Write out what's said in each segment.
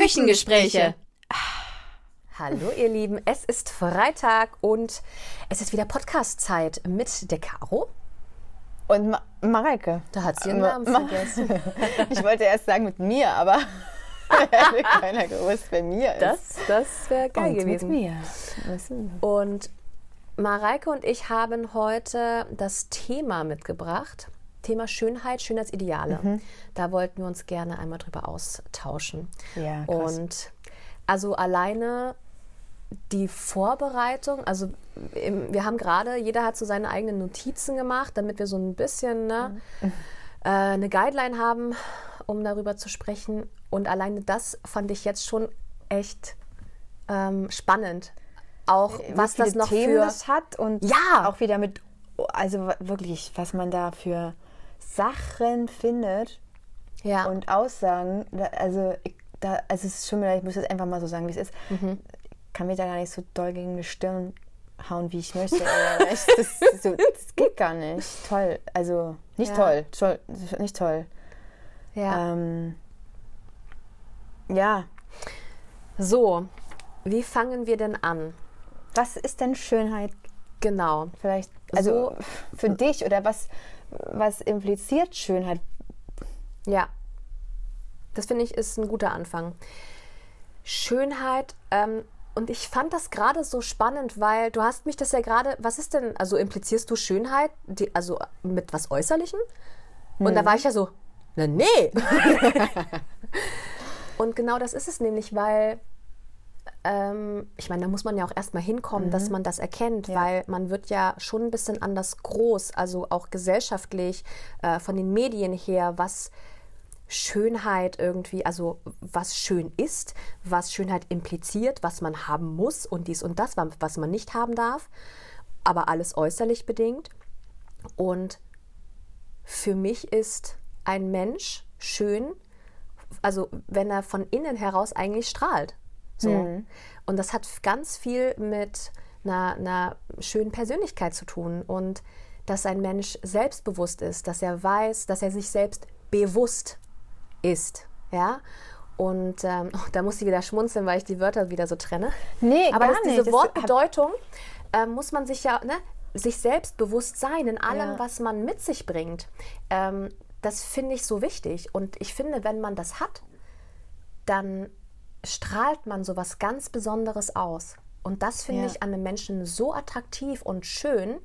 Küchengespräche. Hallo ihr Lieben, es ist Freitag und es ist wieder Podcast-Zeit mit der Caro. Und Ma Mareike. Da hat sie ihren Namen Ma- vergessen. Ich wollte erst sagen mit mir, aber hätte keiner gewusst, wer mir ist. Das, das wäre geil Und gewesen. Mit mir. Und Mareike und ich haben heute das Thema mitgebracht. Thema Schönheit, Schönheitsideale. Mhm. Da wollten wir uns gerne einmal drüber austauschen. Ja, krass. Und also alleine die Vorbereitung, also wir haben gerade, jeder hat so seine eigenen Notizen gemacht, damit wir so ein bisschen ne, Mhm. äh, eine Guideline haben, um darüber zu sprechen. Und alleine das fand ich jetzt schon echt ähm, spannend. Auch was Wie das noch Themen für das hat und Ja. auch wieder mit, also wirklich, was man da für Sachen findet ja und Aussagen. Also, ich, da, also es ist schon wieder, ich muss jetzt einfach mal so sagen, wie es ist. Mhm. Ich kann mir da gar nicht so doll gegen die Stirn hauen, wie ich möchte. ich, das, so, das geht gar nicht. Toll. Also nicht Ja. toll. toll. Nicht toll. ja. Ähm, ja. So, wie fangen wir denn an? Was ist denn Schönheit Genau. vielleicht? Also So- für dich oder was, was impliziert Schönheit? Ja, das finde ich ist ein guter Anfang. Schönheit, ähm, und ich fand das gerade so spannend, weil du hast mich das ja gerade, was ist denn, also implizierst du Schönheit, die, also mit was Äußerlichem? Und da war ich ja so, na nee. und genau das ist es nämlich, weil ähm, ich meine, da muss man ja auch erstmal hinkommen, dass man das erkennt, weil man wird ja schon ein bisschen anders groß, also auch gesellschaftlich, äh, von den Medien her, was Schönheit irgendwie, also was schön ist, was Schönheit impliziert, was man haben muss und dies und das, was man nicht haben darf, aber alles äußerlich bedingt. Und für mich ist ein Mensch schön, also wenn er von innen heraus eigentlich strahlt. So. Und das hat ganz viel mit einer, einer schönen Persönlichkeit zu tun und dass ein Mensch selbstbewusst ist, dass er weiß, dass er sich selbst bewusst ist. Ja. Und ähm, oh, da muss ich wieder schmunzeln, weil ich die Wörter wieder so trenne. Nee, Aber gar das, diese nicht. Wortbedeutung äh, muss man sich ja, ne, sich selbst bewusst sein in allem, Ja. was man mit sich bringt. Ähm, das finde ich so wichtig. Und ich finde, wenn man das hat, dann strahlt man so was ganz Besonderes aus. Und das finde Ja. ich an einem Menschen so attraktiv und schön.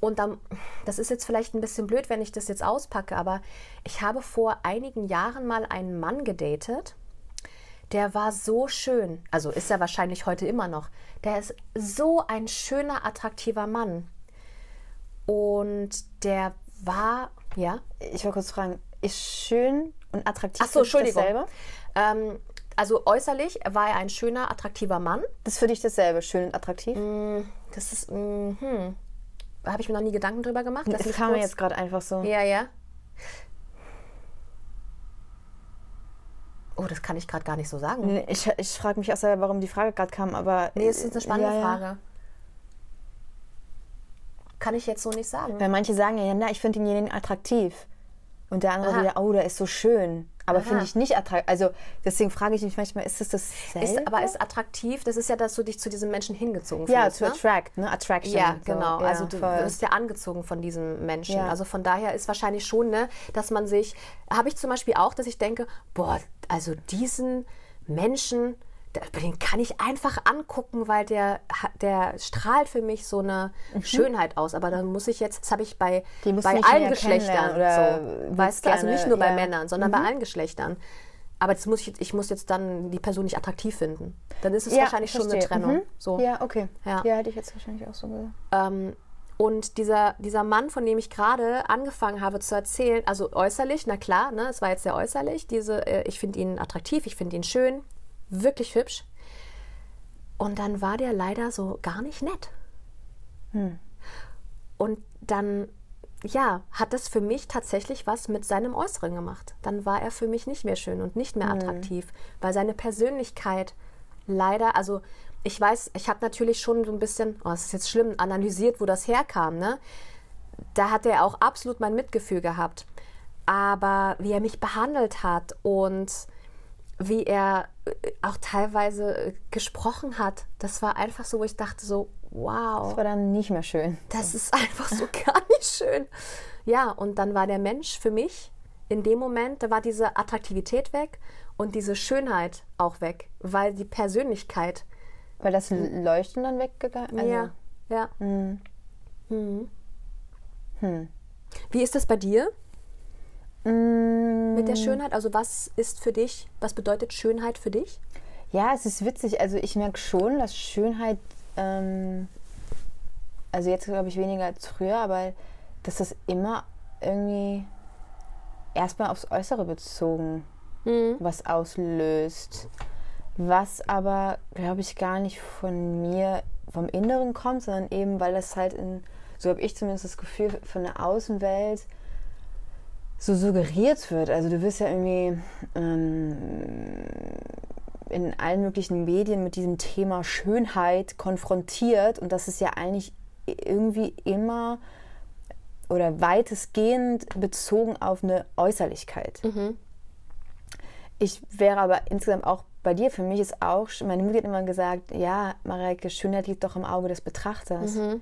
Und dann, das ist jetzt vielleicht ein bisschen blöd, wenn ich das jetzt auspacke, aber ich habe vor einigen Jahren mal einen Mann gedatet, der war so schön. Also ist er wahrscheinlich heute immer noch. Der ist so ein schöner, attraktiver Mann. Und der war, ja. Ich wollte kurz fragen, ist schön und attraktiv Ach so, Entschuldigung. Ähm, also äußerlich war er ein schöner, attraktiver Mann. Das ist für dich dasselbe, schön und attraktiv? Das ist, mm, hm, habe ich mir noch nie Gedanken drüber gemacht. Das kam mir jetzt gerade einfach so. Ja, ja. Oh, das kann ich gerade gar nicht so sagen. Nee, Ich, ich frage mich auch selber, warum die Frage gerade kam, aber. Nee, es ist eine spannende ja, ja. Frage. Kann ich jetzt so nicht sagen. Weil manche sagen ja, na, ich finde denjenigen attraktiv. Und der andere Aha. wieder, oh, der ist so schön. Aber finde ich nicht attraktiv. Also deswegen frage ich mich manchmal, ist das dasselbe? Ist, aber ist attraktiv, das ist ja, dass du dich zu diesem Menschen hingezogen ja, fühlst. to ne? attract, ne? Attraction. Ja, so. genau. Ja, also du voll. wirst ja angezogen von diesem Menschen. Ja. Also von daher ist wahrscheinlich schon, ne, dass man sich, habe ich zum Beispiel auch, dass ich denke, boah, also diesen Menschen, den kann ich einfach angucken, weil der, der strahlt für mich so eine Schönheit aus. Aber dann muss ich jetzt, das habe ich bei, Mhm. Bei allen Geschlechtern, so, weißt du, also nicht nur bei ja. Mhm. Männern, sondern bei allen Geschlechtern. Aber das muss ich, ich muss jetzt dann die Person nicht attraktiv finden. Dann ist es Ja, wahrscheinlich schon eine. Trennung. Mhm. So. Ja, okay. Ja. Ja. hätte ich jetzt wahrscheinlich auch so gesagt. Ähm, und dieser, dieser Mann, von dem ich gerade angefangen habe zu erzählen, also äußerlich, na klar, ne, es war jetzt sehr äußerlich, diese, äh, ich finde ihn attraktiv, ich finde ihn schön, wirklich hübsch. Und dann war der leider so gar nicht nett. Und dann, ja, hat das für mich tatsächlich was mit seinem Äußeren gemacht. Dann war er für mich nicht mehr schön und nicht mehr attraktiv, weil seine Persönlichkeit leider, also ich weiß, ich habe natürlich schon so ein bisschen, oh, es ist jetzt schlimm, analysiert, wo das herkam, ne? Da hat er auch absolut mein Mitgefühl gehabt. Aber wie er mich behandelt hat und wie er äh, auch teilweise äh, gesprochen hat, das war einfach so, wo ich dachte so, wow. Das war dann nicht mehr schön. Das ist einfach so gar nicht schön. Ja, und dann war der Mensch für mich in dem Moment, da war diese Attraktivität weg und diese Schönheit auch weg, weil die Persönlichkeit. Weil das Leuchten dann weggegangen also, Ja, ja. Hm. Hm. Hm. Wie ist das bei dir? Mit der Schönheit, also was ist für dich, was bedeutet Schönheit für dich? Ja, es ist witzig. Also ich merke schon, dass Schönheit, ähm, also jetzt glaube ich weniger als früher, aber dass das immer irgendwie erstmal aufs Äußere bezogen mhm. was auslöst. Was aber, glaube ich, gar nicht von mir, vom Inneren kommt, sondern eben, weil das halt in, so habe ich zumindest das Gefühl, von der Außenwelt so suggeriert wird. Also du wirst ja irgendwie ähm, in allen möglichen Medien mit diesem Thema Schönheit konfrontiert und das ist ja eigentlich irgendwie immer oder weitestgehend bezogen auf eine Äußerlichkeit. Mhm. Ich wäre aber insgesamt auch bei dir, für mich ist auch, meine Mutter hat immer gesagt, ja, Mareike, Schönheit liegt doch im Auge des Betrachters. Mhm.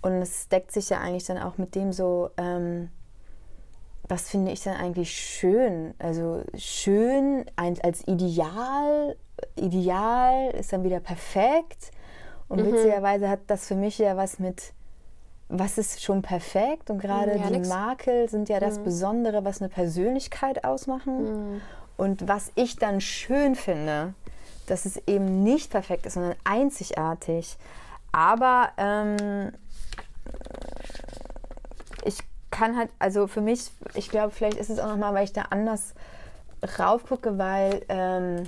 Und es deckt sich ja eigentlich dann auch mit dem so, ähm, was finde ich dann eigentlich schön? Also schön als Ideal, Ideal ist dann wieder perfekt. Und mhm. witzigerweise hat das für mich ja was mit, was ist schon perfekt? Und gerade ja, die nix. Makel sind ja das mhm. Besondere, was eine Persönlichkeit ausmachen. Mhm. Und was ich dann schön finde, dass es eben nicht perfekt ist, sondern einzigartig. Aber ähm, kann halt, also für mich, ich glaube, vielleicht ist es auch nochmal, weil ich da anders raufgucke, weil ähm,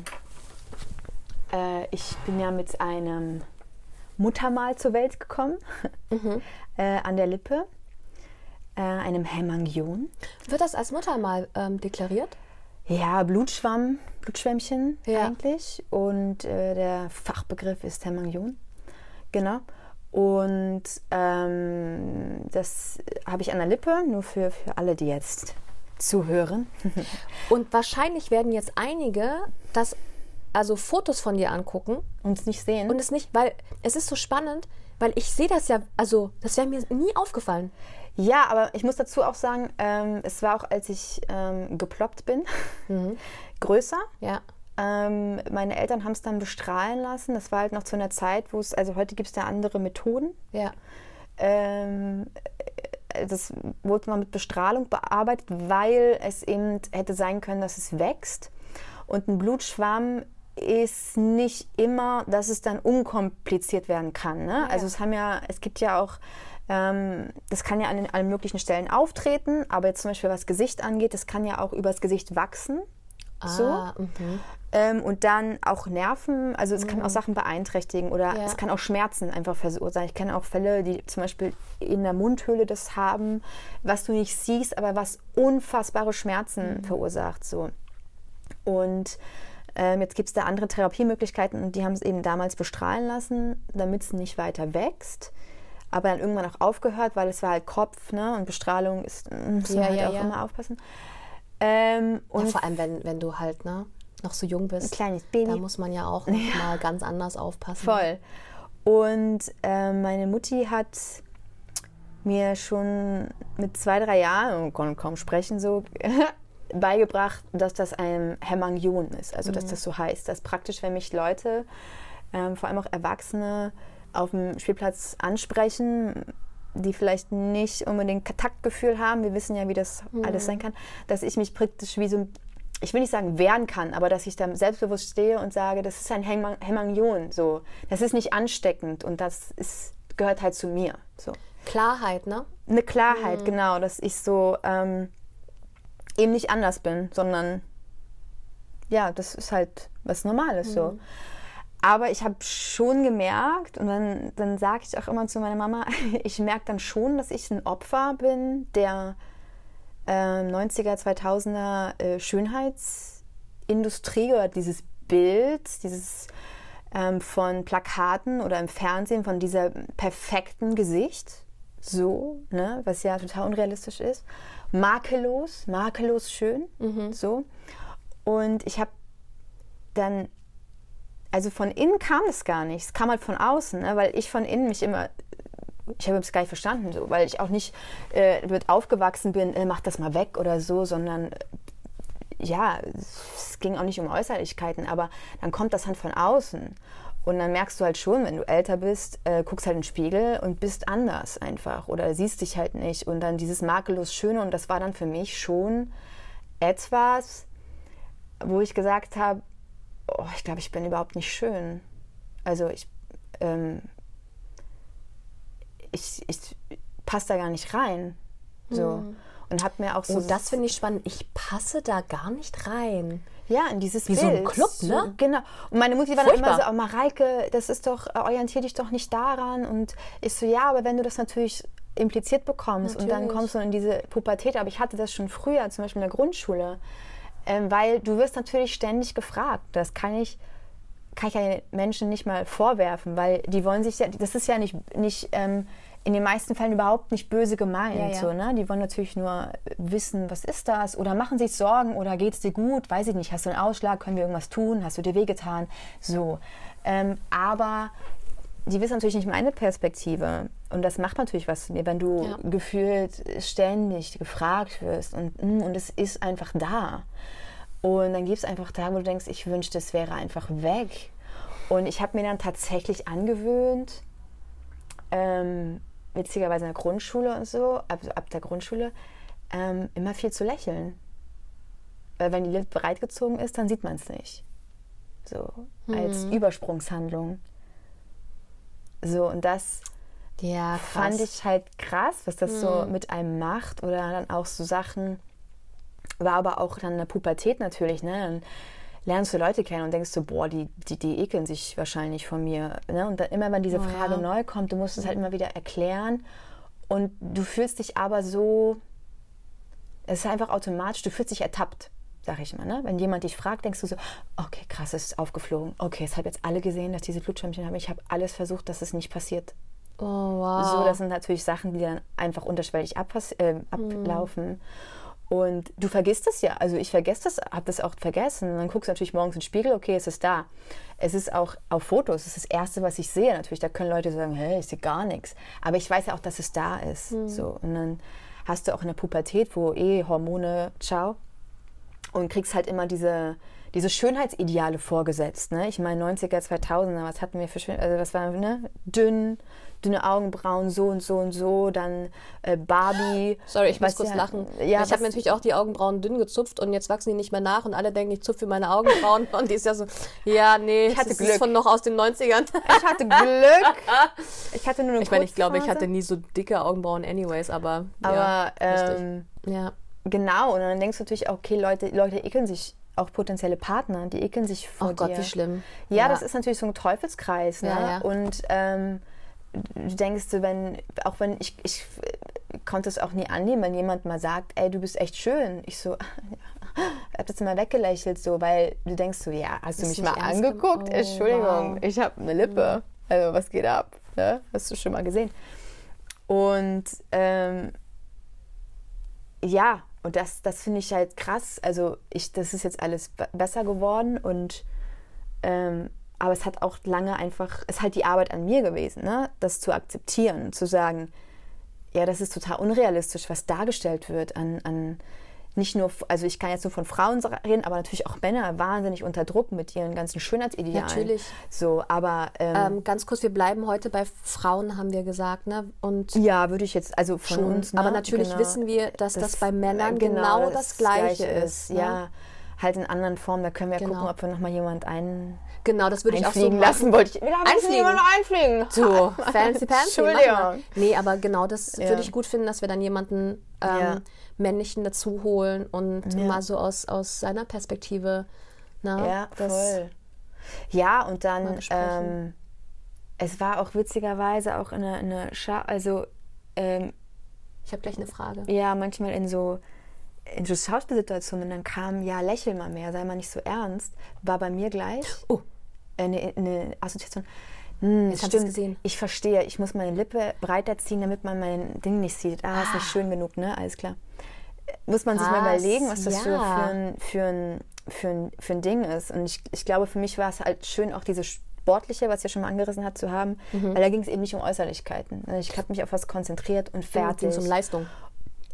äh, ich bin ja mit einem Muttermal zur Welt gekommen, mhm. äh, an der Lippe, äh, einem Hämangion. Wird das als Muttermal ähm, deklariert? Ja, Blutschwamm, Blutschwämmchen ja. eigentlich. Und äh, der Fachbegriff ist Hämangion. Genau. Und ähm, das habe ich an der Lippe, nur für, für alle, die jetzt zuhören. Und wahrscheinlich werden jetzt einige das, also Fotos von dir angucken. Und es nicht sehen. Und es nicht, weil es ist so spannend, weil ich sehe das ja, also das wäre mir nie aufgefallen. Ja, aber ich muss dazu auch sagen, ähm, es war auch, als ich ähm, geploppt bin, mhm. größer. Ja. Ähm, meine Eltern haben es dann bestrahlen lassen. Das war halt noch zu einer Zeit, wo es, also heute gibt es da andere Methoden. Ja. Ähm, äh, das wurde mal mit Bestrahlung bearbeitet, weil es eben hätte sein können, dass es wächst. Und ein Blutschwamm ist nicht immer, dass es dann unkompliziert werden kann. Ne? Ja. Also es haben ja, es gibt ja auch ähm, das kann ja an allen möglichen Stellen auftreten, aber jetzt zum Beispiel was Gesicht angeht, das kann ja auch übers Gesicht wachsen. Ah, so. Mhm. Ähm, und dann auch Nerven, also es mhm. kann auch Sachen beeinträchtigen oder ja. es kann auch Schmerzen einfach verursachen. Ich kenne auch Fälle, die zum Beispiel in der Mundhöhle das haben, was du nicht siehst, aber was unfassbare Schmerzen mhm. verursacht. So. Und ähm, jetzt gibt es da andere Therapiemöglichkeiten und die haben es eben damals bestrahlen lassen, damit es nicht weiter wächst aber dann irgendwann auch aufgehört, weil es war halt Kopf, ne? Und Bestrahlung ist, muss man ja, halt ja, auch immer aufpassen. Ähm, und ja, vor allem, wenn, wenn du halt, ne, noch so jung bist. Ein kleines Baby. Da muss man ja auch noch mal ganz anders aufpassen. Voll. Und äh, meine Mutti hat mir schon mit zwei, drei Jahren, und konnte kaum sprechen, so beigebracht, dass das ein Hämangion ist. Also, dass mhm. das so heißt. Dass praktisch, wenn mich Leute, ähm, vor allem auch Erwachsene, auf dem Spielplatz ansprechen, die vielleicht nicht unbedingt Taktgefühl haben, wir wissen ja, wie das mhm. alles sein kann, dass ich mich praktisch wie so ich will nicht sagen wehren kann, aber dass ich da selbstbewusst stehe und sage, das ist ein Hämangion, so. Das ist nicht ansteckend und das ist, gehört halt zu mir, so. Klarheit, ne? Eine Klarheit, mhm. genau, dass ich so ähm, eben nicht anders bin, sondern ja, das ist halt was Normales, mhm. so. Aber ich habe schon gemerkt, und dann, dann sage ich auch immer zu meiner Mama, ich merke dann schon, dass ich ein Opfer bin der äh, 90er, 2000er äh, Schönheitsindustrie oder dieses Bild, dieses ähm, von Plakaten oder im Fernsehen von dieser perfekten Gesicht, so, ne, was ja total unrealistisch ist, makellos, makellos schön, mhm. so. Und ich habe dann, also von innen kam es gar nicht. Es kam halt von außen, ne? weil ich von innen mich immer, ich habe es gar nicht verstanden, so, weil ich auch nicht äh, mit aufgewachsen bin, äh, mach das mal weg oder so, sondern ja, es ging auch nicht um Äußerlichkeiten, aber dann kommt das halt von außen. Und dann merkst du halt schon, wenn du älter bist, äh, guckst halt in den Spiegel und bist anders einfach oder siehst dich halt nicht. Und dann dieses makellos Schöne und das war dann für mich schon etwas, wo ich gesagt habe, oh, ich glaube, ich bin überhaupt nicht schön. Also ich, ähm, ich, ich passe da gar nicht rein. So. Mhm. Und habe mir auch so. Oh, das finde ich spannend. Ich passe da gar nicht rein. Ja, in dieses Wie Bild. so ein Club, ne? So, genau. Und meine Mutti war dann immer so, oh, Mareike, das ist doch, äh, orientier dich doch nicht daran. Und ich so, ja, aber wenn du das natürlich impliziert bekommst natürlich. und dann kommst du in diese Pubertät, aber ich hatte das schon früher, zum Beispiel in der Grundschule, ähm, weil du wirst natürlich ständig gefragt. Das kann ich kann ich ja Menschen nicht mal vorwerfen, weil die wollen sich ja, das ist ja nicht, nicht ähm, in den meisten Fällen überhaupt nicht böse gemeint. Ja, ja. So, ne? Die wollen natürlich nur wissen, was ist das? Oder machen sich Sorgen oder geht es dir gut? Weiß ich nicht. Hast du einen Ausschlag? Können wir irgendwas tun? Hast du dir wehgetan? So. Ähm, aber die wissen natürlich nicht meine Perspektive. Und das macht natürlich was zu mir, wenn du ja. gefühlt ständig gefragt wirst und, mm, und es ist einfach da. Und dann gibt es einfach Tage, wo du denkst, ich wünschte, es wäre einfach weg. Und ich habe mir dann tatsächlich angewöhnt, ähm, witzigerweise in der Grundschule und so, ab, ab der Grundschule, ähm, immer viel zu lächeln. Weil wenn die Lippe bereitgezogen ist, dann sieht man es nicht. So, hm. als Übersprungshandlung. So, und das ja, fand ich halt krass, was das hm. so mit einem macht. Oder dann auch so Sachen, war aber auch dann in der Pubertät natürlich, ne? Dann lernst du Leute kennen und denkst du, boah, die, die, die ekeln sich wahrscheinlich von mir. Ne? Und dann immer, wenn diese oh, Frage ja. neu kommt, du musst es halt immer wieder erklären. Und du fühlst dich aber so, es ist einfach automatisch, du fühlst dich ertappt, sag ich mal. Ne? Wenn jemand dich fragt, denkst du so, okay, krass, es ist aufgeflogen. Okay, es haben jetzt alle gesehen, dass diese Blutschirmchen haben. Ich habe alles versucht, dass es nicht passiert. Oh, wow. So, das sind natürlich Sachen, die dann einfach unterschwellig äh, ablaufen. Hm. Und du vergisst es ja. Also ich vergesse das, habe das auch vergessen. Und dann guckst du natürlich morgens in den Spiegel, okay, es ist da. Es ist auch auf Fotos, es ist das Erste, was ich sehe. Natürlich, da können Leute sagen, hey, ich sehe gar nichts. Aber ich weiß ja auch, dass es da ist. Mhm. So. Und dann hast du auch in der Pubertät, wo eh Hormone, ciao. Und kriegst halt immer diese, diese Schönheitsideale vorgesetzt. Ne? Ich meine, 90er, 2000er, was hatten wir für Schön also was war, ne? Dünn, dünne Augenbrauen, so und so und so, dann äh, Barbie. Sorry, ich muss kurz ja, lachen. Ja, ich habe natürlich auch die Augenbrauen dünn gezupft und jetzt wachsen die nicht mehr nach und alle denken, ich zupfe meine Augenbrauen und die ist ja so, ja, nee, ich hatte das Glück. ist von noch aus den 90ern. Ich hatte Glück. Ich hatte nur eine Ich meine, ich glaube, ich hatte nie so dicke Augenbrauen anyways, aber Aber, ja, ähm, ja. Genau, und dann denkst du natürlich auch, okay, Leute, Leute ekeln sich auch potenzielle Partner, die ekeln sich vor oh dir. Oh Gott, wie schlimm. Ja, ja, das ist natürlich so ein Teufelskreis. Ne? Ja, ja. Und ähm, du denkst, wenn, auch wenn ich, ich konnte es auch nie annehmen, wenn jemand mal sagt, ey, du bist echt schön. Ich so, hab das immer weggelächelt, so, weil du denkst so, ja, hast du mich mal angeguckt? Oh, Entschuldigung, wow. ich habe eine Lippe. Also was geht ab? Ne? Hast du schon mal gesehen? Und ähm, ja, und das, das finde ich halt krass. Also ich, das ist jetzt alles besser geworden und ähm, aber es hat auch lange einfach, es ist halt die Arbeit an mir gewesen, ne? das zu akzeptieren, zu sagen, ja, das ist total unrealistisch, was dargestellt wird an, an nicht nur, also ich kann jetzt nur von Frauen reden, aber natürlich auch Männer wahnsinnig unter Druck mit ihren ganzen Schönheitsidealen. Natürlich. So, aber ähm, ähm, ganz kurz, wir bleiben heute bei Frauen, haben wir gesagt, ne? Und ja, würde ich jetzt also von schon, uns. Ne? Aber natürlich genau, wissen wir, dass das, das bei Männern genau, genau das, das, Gleiche, ist. ist ne? Ja, halt in anderen Formen. Da können wir genau. gucken, ob wir noch mal jemand ein Genau, das würde ich auch so machen. lassen. Wollte ich. Wir haben einfliegen. jemanden einfliegen. So, fancy fancy. Entschuldigung. Nee, aber genau das ja. würde ich gut finden, dass wir dann jemanden ähm, ja. männlichen dazu holen und ja. mal so aus, aus seiner Perspektive. Na, ne, ja, voll. Ja, und dann, ähm, es war auch witzigerweise auch in einer, also ähm, ich habe gleich eine Frage. Ja, manchmal in so in so Schauspielsituationen dann kam, ja, lächel mal mehr, sei mal nicht so ernst, war bei mir gleich oh. eine, eine Assoziation. Hm, Jetzt stimmt. gesehen. Ich verstehe, ich muss meine Lippe breiter ziehen, damit man mein Ding nicht sieht. Ah, ah. ist nicht ah. schön genug, ne? Alles klar. Muss man was? sich mal überlegen, was das ja. für, für, ein, für ein für ein, für ein Ding ist. Und ich, ich glaube, für mich war es halt schön, auch diese Sportliche, was ja schon mal angerissen hat, zu haben, Mhm. weil da ging es eben nicht um Äußerlichkeiten. Ich habe mich auf was konzentriert und fertig. Ging um Leistung.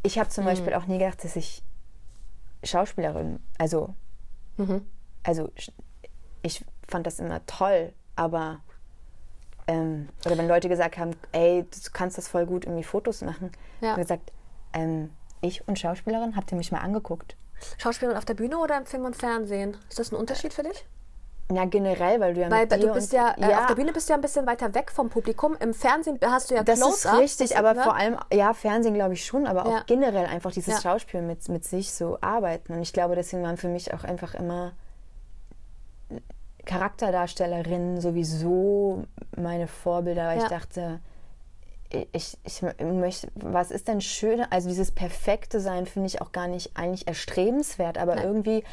Ich habe zum Mhm. Beispiel auch nie gedacht, dass ich Schauspielerin, also, Mhm. also ich fand das immer toll, aber ähm, oder wenn Leute gesagt haben, ey, du kannst das voll gut irgendwie Fotos machen, Ja. habe gesagt, ähm, ich und Schauspielerin, habt ihr mich mal angeguckt? Schauspielerin auf der Bühne oder im Film und Fernsehen? Ist das ein Unterschied für dich? Ja, generell, weil du ja Weil du bist ja, äh, auf der Bühne bist du ja ein bisschen weiter weg vom Publikum. Im Fernsehen hast du ja Das ist richtig, das- aber ne? vor allem, ja, Fernsehen glaube ich schon, aber auch Ja. generell einfach dieses Ja. Schauspiel mit, mit sich so arbeiten. Und ich glaube, deswegen waren für mich auch einfach immer Charakterdarstellerinnen sowieso meine Vorbilder, weil Ja. ich dachte, ich, ich möchte, was ist denn schön? Also dieses perfekte Sein finde ich auch gar nicht eigentlich erstrebenswert, aber Nein. irgendwie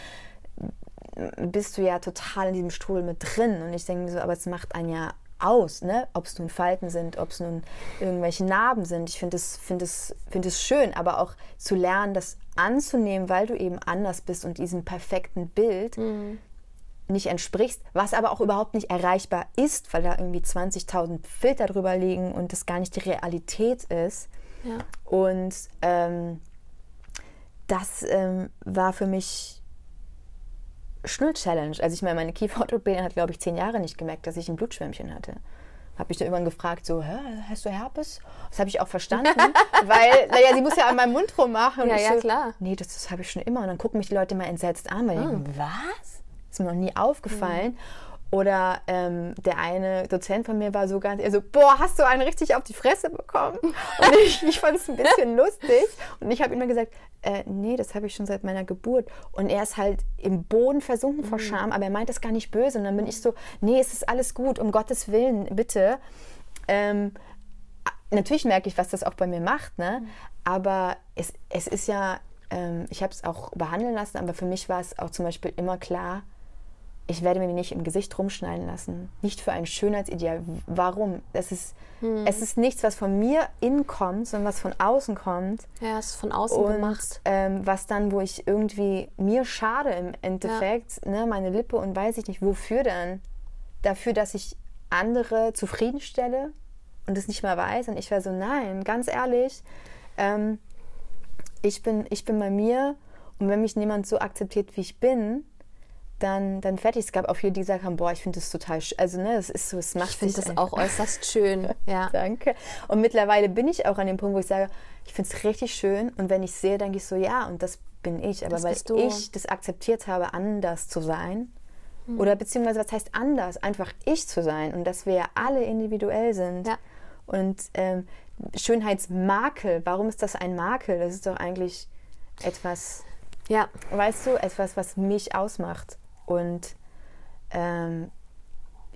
bist du ja total in diesem Strudel mit drin. Und ich denke mir so, aber es macht einen ja aus, ne? Ob es nun Falten sind, ob es nun irgendwelche Narben sind. Ich finde es, finde es schön, aber auch zu lernen, das anzunehmen, weil du eben anders bist und diesem perfekten Bild nicht entsprichst, was aber auch überhaupt nicht erreichbar ist, weil da irgendwie 20.000 Filter drüber liegen und das gar nicht die Realität ist. Ja. Und ähm, das ähm, war für mich schon eine Challenge. Also ich meine, meine Kieferorthopädin hat, glaube ich, zehn Jahre nicht gemerkt, dass ich ein Blutschwämmchen hatte. Habe ich dann irgendwann gefragt, so, Hä, hast du Herpes? Das habe ich auch verstanden, weil, naja, sie muss ja an meinem Mund rummachen. Und Ja, ich ja, so, klar. Nee, das, das habe ich schon immer. Und dann gucken mich die Leute mal entsetzt an, weil die Ah. denken, was? Ist mir noch nie aufgefallen. Oder ähm, der eine Dozent von mir war so ganz, er so, boah, hast du einen richtig auf die Fresse bekommen? Und ich, ich fand es ein bisschen lustig. Und ich habe immer gesagt, äh, nee, das habe ich schon seit meiner Geburt. Und er ist halt im Boden versunken vor Scham, aber er meint das gar nicht böse. Und dann bin ich so, nee, es ist alles gut, um Gottes Willen, bitte. Ähm, natürlich merke ich, was das auch bei mir macht, ne? Aber es, es ist ja, ähm, ich habe es auch behandeln lassen, aber für mich war es auch zum Beispiel immer klar, ich werde mir nicht im Gesicht rumschneiden lassen. Nicht für ein Schönheitsideal. Warum? Es ist, es ist nichts, was von mir innen kommt, sondern was von außen kommt. Ja, ist von außen Und gemacht. ähm, was dann, wo ich irgendwie mir schade im Endeffekt, ne, meine Lippe und weiß ich nicht, wofür denn? Dafür, dass ich andere zufriedenstelle und es nicht mehr weiß. Und ich war so, nein, ganz ehrlich, ähm, ich, bin, ich bin bei mir und wenn mich niemand so akzeptiert, wie ich bin, dann, dann fertig. Es gab auch viele, die gesagt haben, boah, ich finde das total, sch also ne, es ist so, es macht Ich finde das auch äußerst schön. Ja. Danke. Und mittlerweile bin ich auch an dem Punkt, wo ich sage, ich finde es richtig schön. Und wenn ich sehe, denke ich so, ja, und das bin ich. Aber Das weil du. ich das akzeptiert habe, anders zu sein, Hm. oder beziehungsweise, was heißt anders? Einfach ich zu sein. Und dass wir ja alle individuell sind. Ja. Und ähm, Schönheitsmakel, warum ist das ein Makel? Das ist doch eigentlich etwas, ja. weißt du, etwas, was mich ausmacht. Und ähm,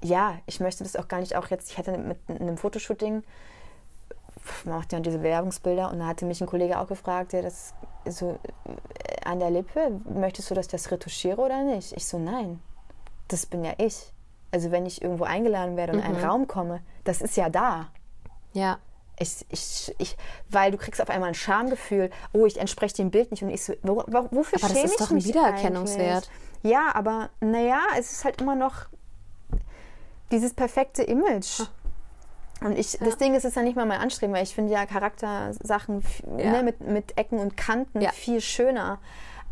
ja, ich möchte das auch gar nicht auch jetzt, ich hatte mit einem Fotoshooting, man macht ja diese Bewerbungsbilder und da hatte mich ein Kollege auch gefragt, der das so äh, an der Lippe, möchtest du, dass ich das retuschiere oder nicht? Ich so, nein, das bin ja ich. Also wenn ich irgendwo eingeladen werde und in einen Raum komme, das ist ja da. Ja. Ich, ich, ich, weil du kriegst auf einmal ein Schamgefühl, oh, ich entspreche dem Bild nicht und ich so, wo, wo, wofür Aber das schäme ist ich doch ein mich Wiedererkennungswert. eigentlich? Ja, aber naja, es ist halt immer noch dieses perfekte Image. Und ich, das Ding ist, es ist ja nicht mal mein Anstreben, weil ich finde ja Charaktersachen f- Ja. ne, mit, mit Ecken und Kanten Ja. viel schöner.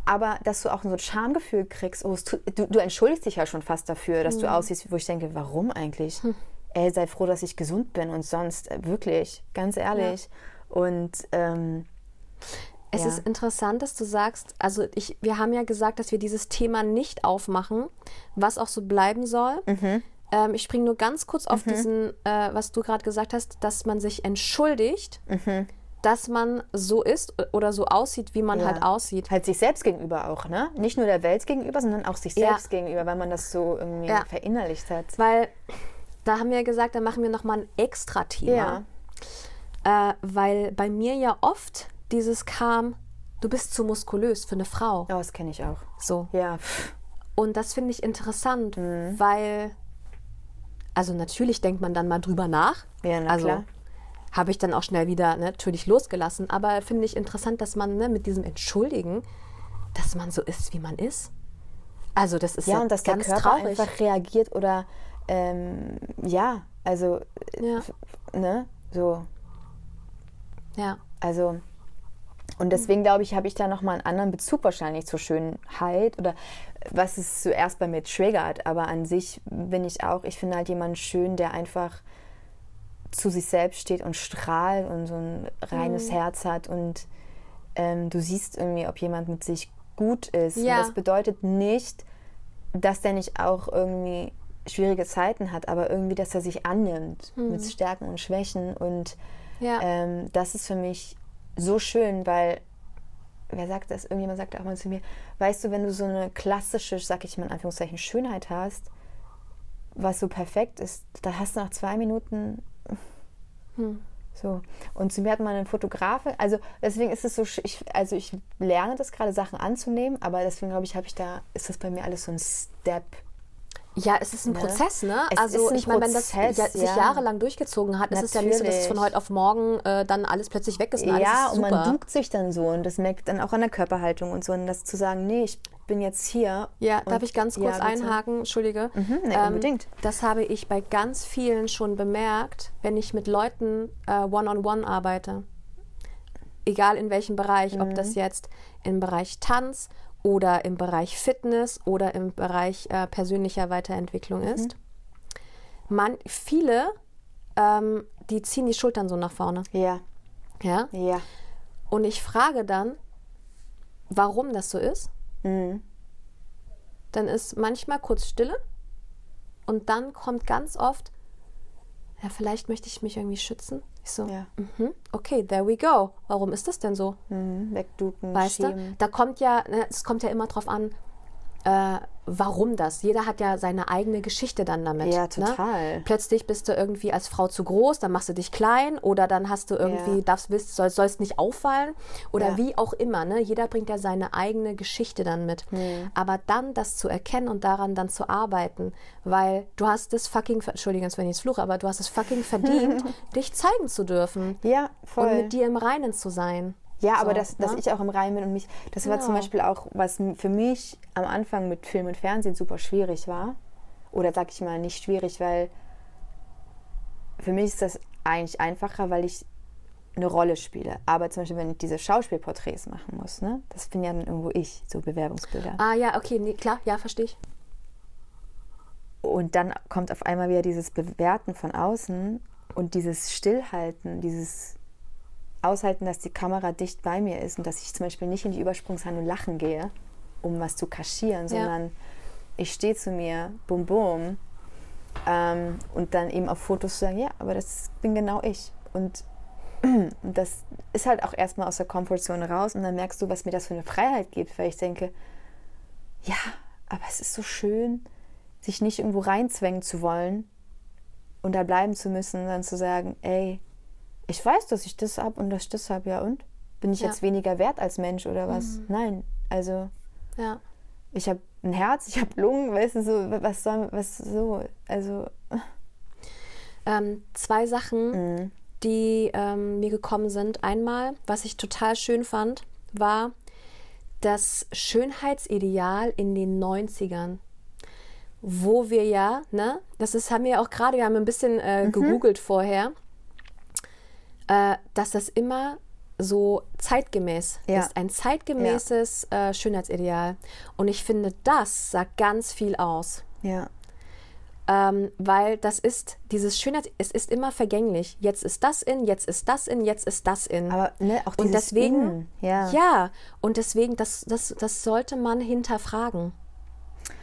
Aber dass du auch so ein Schamgefühl kriegst, oh, tut, du, du entschuldigst dich ja schon fast dafür, dass Mhm. du aussiehst, wo ich denke, warum eigentlich? Hm. Ey, sei froh, dass ich gesund bin und sonst, äh, wirklich, ganz ehrlich. Und ähm, Es Ja. ist interessant, dass du sagst, also ich, wir haben ja gesagt, dass wir dieses Thema nicht aufmachen, was auch so bleiben soll. Mhm. Ähm, ich springe nur ganz kurz auf diesen, äh, was du gerade gesagt hast, dass man sich entschuldigt, Mhm. dass man so ist oder so aussieht, wie man Ja. halt aussieht. halt sich selbst gegenüber auch, ne? Nicht nur der Welt gegenüber, sondern auch sich Ja. selbst gegenüber, weil man das so irgendwie Ja. verinnerlicht hat. Weil da haben wir ja gesagt, da machen wir nochmal ein extra Thema. Äh, weil bei mir ja oft dieses kam, du bist zu muskulös für eine Frau. Oh, das kenne ich auch. So. Ja, Und das finde ich interessant, Mhm. weil, also natürlich denkt man dann mal drüber nach. Ja, na also klar. habe ich dann auch schnell wieder ne, natürlich losgelassen. Aber finde ich interessant, dass man ne, mit diesem Entschuldigen, dass man so ist, wie man ist. Also das ist Ja, ja, und dass ganz der Körper traurig. einfach reagiert oder ähm, ja, also Ja. ne, so, ja. also und deswegen glaube ich, habe ich da nochmal einen anderen Bezug wahrscheinlich zur Schönheit oder was es zuerst bei mir triggert. Aber an sich bin ich auch, ich finde halt jemanden schön, der einfach zu sich selbst steht und strahlt und so ein reines Mhm. Herz hat und ähm, du siehst irgendwie, ob jemand mit sich gut ist. Ja. Und das bedeutet nicht, dass der nicht auch irgendwie schwierige Zeiten hat, aber irgendwie, dass er sich annimmt mit Stärken und Schwächen und Mhm. Ja. ähm, das ist für mich so schön, weil, wer sagt das? Irgendjemand sagte auch mal zu mir, weißt du, wenn du so eine klassische, sag ich mal in Anführungszeichen, Schönheit hast, was so perfekt ist, da hast du nach zwei Minuten so. Und zu mir hat mal eine Fotografin, also deswegen ist es so, ich, also ich lerne das gerade, Sachen anzunehmen, aber deswegen glaube ich, habe ich da, ist das bei mir alles so ein Step. Ja, es ist ein Ne? Prozess, ne? Es also ich meine, wenn das ja, sich ja. jahrelang durchgezogen hat, ist es ja nicht so, dass es von Natürlich. heute auf morgen äh, dann alles plötzlich weg ist und ja, ist und man duckt sich dann so und das merkt dann auch an der Körperhaltung und so. Und das zu sagen, nee, ich bin jetzt hier. Ja, darf ich ganz kurz ja, einhaken? Entschuldige. Mhm, nee, Ähm, unbedingt. Das habe ich bei ganz vielen schon bemerkt, wenn ich mit Leuten äh, one-on-one arbeite. Egal in welchem Bereich, ob Mhm. das jetzt im Bereich Tanz oder im Bereich Fitness oder im Bereich äh, persönlicher Weiterentwicklung Mhm. ist. Man, viele, ähm, die ziehen die Schultern so nach vorne. Ja, Ja? ja. Und ich frage dann, warum das so ist. Mhm. Dann ist manchmal kurz Stille und dann kommt ganz oft, ja, vielleicht möchte ich mich irgendwie schützen. Ich so, Ja. mhm, okay, there we go. Warum ist das denn so? Mhm. Wegducken, Weißt du? Da kommt ja, ne, es kommt ja immer drauf an, äh, warum das. Jeder hat ja seine eigene Geschichte dann damit. Ja, Ne? total. Plötzlich bist du irgendwie als Frau zu groß, dann machst du dich klein oder dann hast du irgendwie, Ja. darfst, willst, soll, sollst nicht auffallen oder Ja. wie auch immer. Ne? Jeder bringt ja seine eigene Geschichte dann mit. Aber dann das zu erkennen und daran dann zu arbeiten, weil du hast es fucking, Entschuldigung, wenn ich jetzt fluche, aber du hast es fucking verdient, dich zeigen zu dürfen Ja, voll. und mit dir im Reinen zu sein. Ja, aber So, dass, dass ne? ich auch im Reinen bin und mich. Das war zum Genau. Beispiel auch, was für mich am Anfang mit Film und Fernsehen super schwierig war. Oder sag ich mal nicht schwierig, weil für mich ist das eigentlich einfacher, weil ich eine Rolle spiele. Aber zum Beispiel, wenn ich diese Schauspielporträts machen muss, ne, das bin ja dann irgendwo ich, so Bewerbungsbilder. Ah ja, okay, nee, klar, ja, verstehe ich. Und dann kommt auf einmal wieder dieses Bewerten von außen und dieses Stillhalten, dieses Aushalten, dass die Kamera dicht bei mir ist und dass ich zum Beispiel nicht in die Übersprungshandlung lachen gehe, um was zu kaschieren, sondern ich stehe zu mir, bum bum, ähm, und dann eben auf Fotos zu sagen, ja, aber das bin genau ich. Und, und das ist halt auch erstmal aus der Komfortzone raus und dann merkst du, was mir das für eine Freiheit gibt, weil ich denke, ja, aber es ist so schön, sich nicht irgendwo reinzwängen zu wollen und da bleiben zu müssen, dann zu sagen, ey, ich weiß, dass ich das hab und dass ich das hab, ja und? Bin ich Ja. jetzt weniger wert als Mensch oder was? Nein, also Ja. ich habe ein Herz, ich habe Lungen, weißt du, so, was soll, was so, also, Ähm, zwei Sachen, Mhm. die ähm, mir gekommen sind. Einmal, was ich total schön fand, war das Schönheitsideal in den 90ern. Wo wir ja, ne, das ist, haben wir ja auch gerade, wir haben ein bisschen äh, gegoogelt vorher, äh, dass das immer so zeitgemäß Ja. ist. Ein zeitgemäßes äh, Schönheitsideal. Und ich finde, das sagt ganz viel aus. ja, Ähm, weil das ist, dieses Schönheit, es ist immer vergänglich. Jetzt ist das in, jetzt ist das in, jetzt ist das in. aber ne, auch und dieses deswegen, Innen, ja. ja, und deswegen, das, das, das sollte man hinterfragen.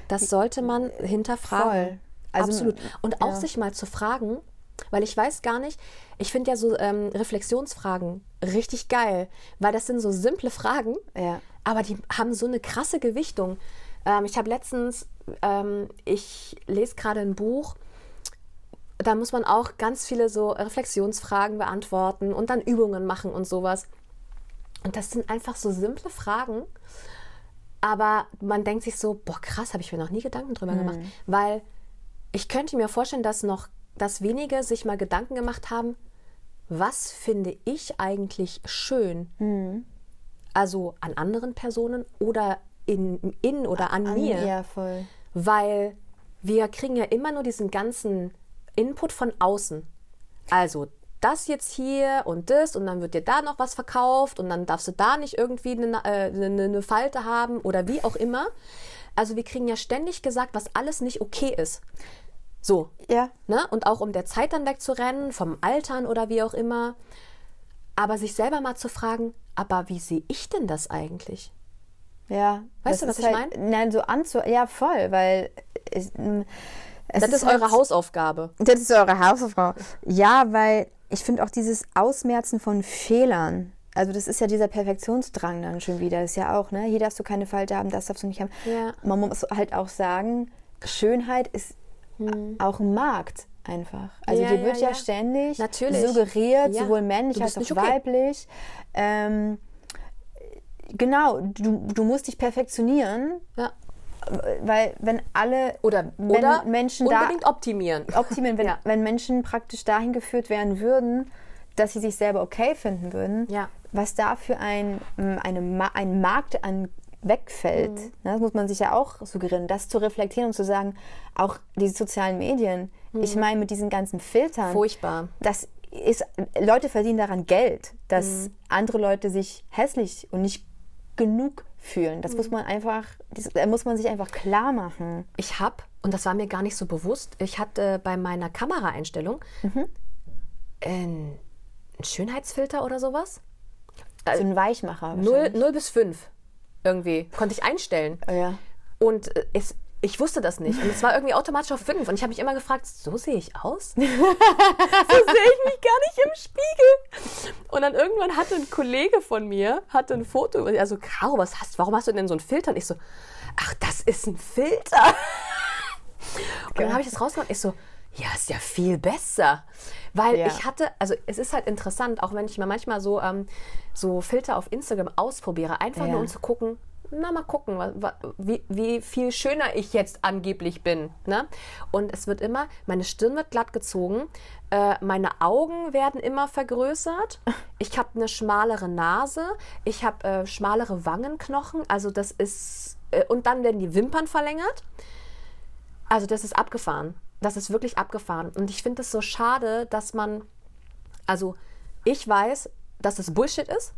Das sollte man hinterfragen. Voll. Also, Absolut. Und auch ja. sich mal zu fragen, weil ich weiß gar nicht, ich finde ja so ähm, Reflexionsfragen richtig geil, weil das sind so simple Fragen, Ja. aber die haben so eine krasse Gewichtung. Ähm, ich habe letztens, ähm, ich lese gerade ein Buch, da muss man auch ganz viele so Reflexionsfragen beantworten und dann Übungen machen und sowas. Und das sind einfach so simple Fragen, aber man denkt sich so, boah, krass, habe ich mir noch nie Gedanken drüber gemacht, weil ich könnte mir vorstellen, dass noch, dass wenige sich mal Gedanken gemacht haben, was finde ich eigentlich schön? Also an anderen Personen oder in, in oder an, An- mir, Ja, voll. weil wir kriegen ja immer nur diesen ganzen Input von außen. Also das jetzt hier und das und dann wird dir da noch was verkauft und dann darfst du da nicht irgendwie eine, äh, eine, eine Falte haben oder wie auch immer. Also wir kriegen ja ständig gesagt, was alles nicht okay ist. So, Ja. ne? Und auch um der Zeit dann wegzurennen, vom Altern oder wie auch immer. Aber sich selber mal zu fragen, aber wie sehe ich denn das eigentlich? Ja. Weißt du, was ist ich halt, Nein, so anzu. Ja, voll, weil. Es, m, es Das ist, halt- eure Hausaufgabe. Das ist eure Hausaufgabe. Ja, weil ich finde auch dieses Ausmerzen von Fehlern. Also das ist ja dieser Perfektionsdrang dann schon wieder. Das ist ja auch, ne? Hier darfst du keine Falte haben, das darfst du nicht haben. Ja. Man muss halt auch sagen, Schönheit ist auch ein Markt einfach. Also Ja, dir wird ja, ja. ständig Natürlich. suggeriert, Ja. sowohl männlich als auch okay. weiblich. Ähm, genau, du, du musst dich perfektionieren, Ja. weil wenn alle Oder, wenn oder Menschen da unbedingt optimieren. optimieren, wenn, wenn Menschen praktisch dahin geführt werden würden, dass sie sich selber okay finden würden, Ja. was da für ein, m, eine, ein Markt an wegfällt. Mhm. Ne, Das muss man sich ja auch suggerieren, das zu reflektieren und zu sagen, auch diese sozialen Medien, Mhm. ich meine mit diesen ganzen Filtern, Furchtbar. das ist, Leute verdienen daran Geld, dass Mhm. andere Leute sich hässlich und nicht genug fühlen. Das muss Mhm. man einfach, das da muss man sich einfach klar machen. Ich habe, und das war mir gar nicht so bewusst, ich hatte bei meiner Kameraeinstellung Mhm. einen, Schönheitsfilter oder sowas. So ein Weichmacher. 0, wahrscheinlich. 0 bis 5 irgendwie. Konnte ich einstellen. Ja. Und äh, es, ich wusste das nicht. Und es war irgendwie automatisch auf 5. Und ich habe mich immer gefragt, so sehe ich aus? so sehe ich mich gar nicht im Spiegel. Und dann irgendwann hatte ein Kollege von mir, hatte ein Foto, also Caro, was hast, warum hast du denn so einen Filter? Und ich so, ach, das ist ein Filter. Und dann habe ich das rausgemacht und ich so, ja, ist ja viel besser. Weil Ja. ich hatte, also es ist halt interessant, auch wenn ich mir manchmal so, ähm, so Filter auf Instagram ausprobiere, einfach Ja. nur um zu gucken, na mal gucken, wie, wie viel schöner ich jetzt angeblich bin. Ne? Und es wird immer, meine Stirn wird glatt gezogen, äh, meine Augen werden immer vergrößert, ich habe eine schmalere Nase, ich habe äh, schmalere Wangenknochen, also das ist, äh, und dann werden die Wimpern verlängert. Also das ist abgefahren. Das ist wirklich abgefahren. Und ich finde es so schade, dass man, also ich weiß, dass es Bullshit ist.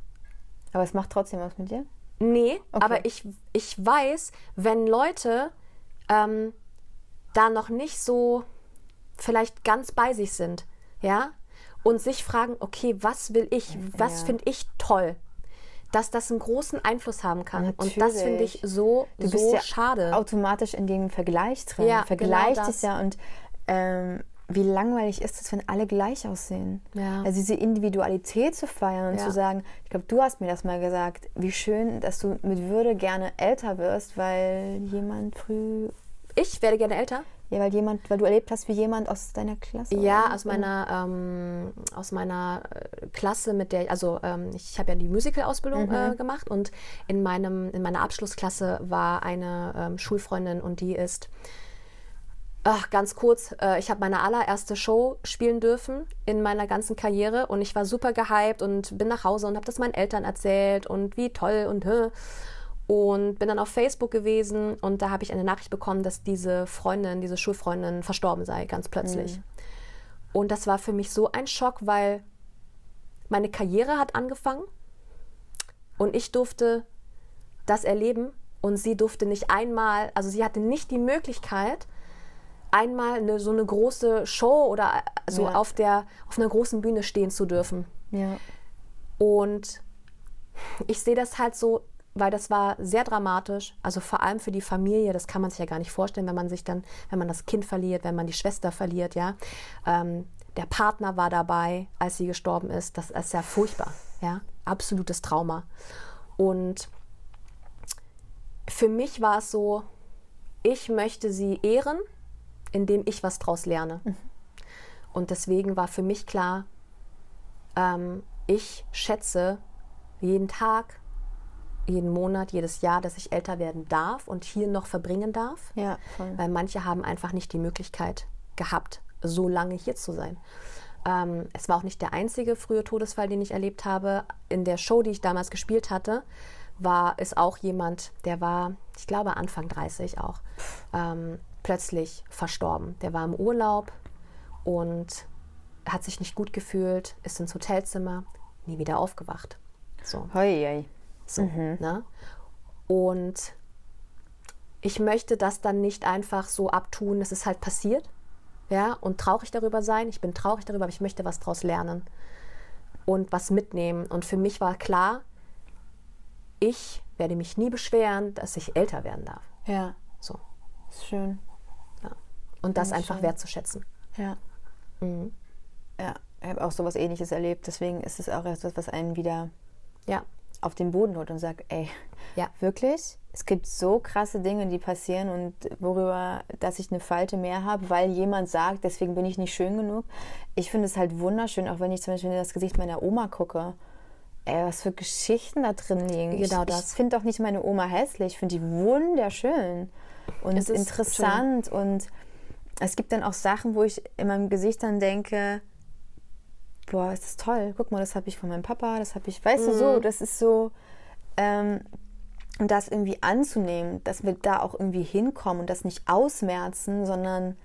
Aber es macht trotzdem was mit dir? Nee, aber ich, ich weiß, wenn Leute ähm, da noch nicht so vielleicht ganz bei sich sind, ja, und sich fragen, okay, was will ich, was Ja. finde ich toll, dass das einen großen Einfluss haben kann. Und das finde ich Natürlich. so, Du so bist ja schade. automatisch in dem Vergleich drin. Ja, Vergleicht genau es ja und ähm, wie langweilig ist es, wenn alle gleich aussehen? Ja. Also diese Individualität zu feiern und Ja. zu sagen, ich glaube, du hast mir das mal gesagt, wie schön, dass du mit Würde gerne älter wirst, weil jemand früh, Ich werde gerne älter. Ja, weil jemand, weil du erlebt hast, wie jemand aus deiner Klasse. Ja, oder? aus meiner, ähm, aus meiner äh, Klasse, mit der, also ähm, ich habe ja die Musical-Ausbildung äh, gemacht und in, meinem, in meiner Abschlussklasse war eine ähm, Schulfreundin und die ist, ach, ganz kurz, äh, ich habe meine allererste Show spielen dürfen in meiner ganzen Karriere und ich war super gehypt und bin nach Hause und habe das meinen Eltern erzählt und wie toll und hä. Und bin dann auf Facebook gewesen und da habe ich eine Nachricht bekommen, dass diese Freundin, diese Schulfreundin verstorben sei, ganz plötzlich. Und das war für mich so ein Schock, weil meine Karriere hat angefangen und ich durfte das erleben und sie durfte nicht einmal, also sie hatte nicht die Möglichkeit, einmal eine, so eine große Show oder so Ja. auf, der, auf einer großen Bühne stehen zu dürfen. Ja. Und ich sehe das halt so, weil das war sehr dramatisch, also vor allem für die Familie, das kann man sich ja gar nicht vorstellen, wenn man sich dann, wenn man das Kind verliert, wenn man die Schwester verliert, ja. Ähm, der Partner war dabei, als sie gestorben ist. Das ist ja furchtbar, ja. Absolutes Trauma. Und für mich war es so, ich möchte sie ehren, indem ich was draus lerne. Und deswegen war für mich klar, ähm, ich schätze jeden Tag, jeden Monat, jedes Jahr, dass ich älter werden darf und hier noch verbringen darf. Ja, voll. Weil manche haben einfach nicht die Möglichkeit gehabt, so lange hier zu sein. Ähm, es war auch nicht der einzige frühe Todesfall, den ich erlebt habe. In der Show, die ich damals gespielt hatte, war, ist auch jemand, der war, ich glaube, Anfang 30 auch, ähm, plötzlich verstorben. Der war im Urlaub und hat sich nicht gut gefühlt, ist ins Hotelzimmer, nie wieder aufgewacht. So. Hoi, hoi. So, ne? Und ich möchte das dann nicht einfach so abtun, es ist halt passiert, ja, und traurig darüber sein. Ich bin traurig darüber, aber ich möchte was daraus lernen und was mitnehmen. Und für mich war klar, ich werde mich nie beschweren, dass ich älter werden darf. Ja, So. ist schön. Ja. Und das Ja, einfach schön. wertzuschätzen. Ja. Mhm. Ja, ich habe auch sowas ähnliches erlebt. Deswegen ist es auch etwas, was einen wieder Ja. Auf den Boden holt und sagt, ey, Ja. wirklich? Es gibt so krasse Dinge, die passieren und worüber, dass ich eine Falte mehr habe, weil jemand sagt, deswegen bin ich nicht schön genug. Ich finde es halt wunderschön, auch wenn ich zum Beispiel in das Gesicht meiner Oma gucke. Ey, was für Geschichten da drin liegen. Genau ich, das. Ich finde auch nicht meine Oma hässlich. Ich finde die wunderschön und Es ist interessant. Und es gibt dann auch Sachen, wo ich in meinem Gesicht dann denke, boah, ist das toll. Guck mal, das habe ich von meinem Papa, das habe ich, weißt du, Mhm. so, das ist so, ähm, und das irgendwie anzunehmen, dass wir da auch irgendwie hinkommen und das nicht ausmerzen, sondern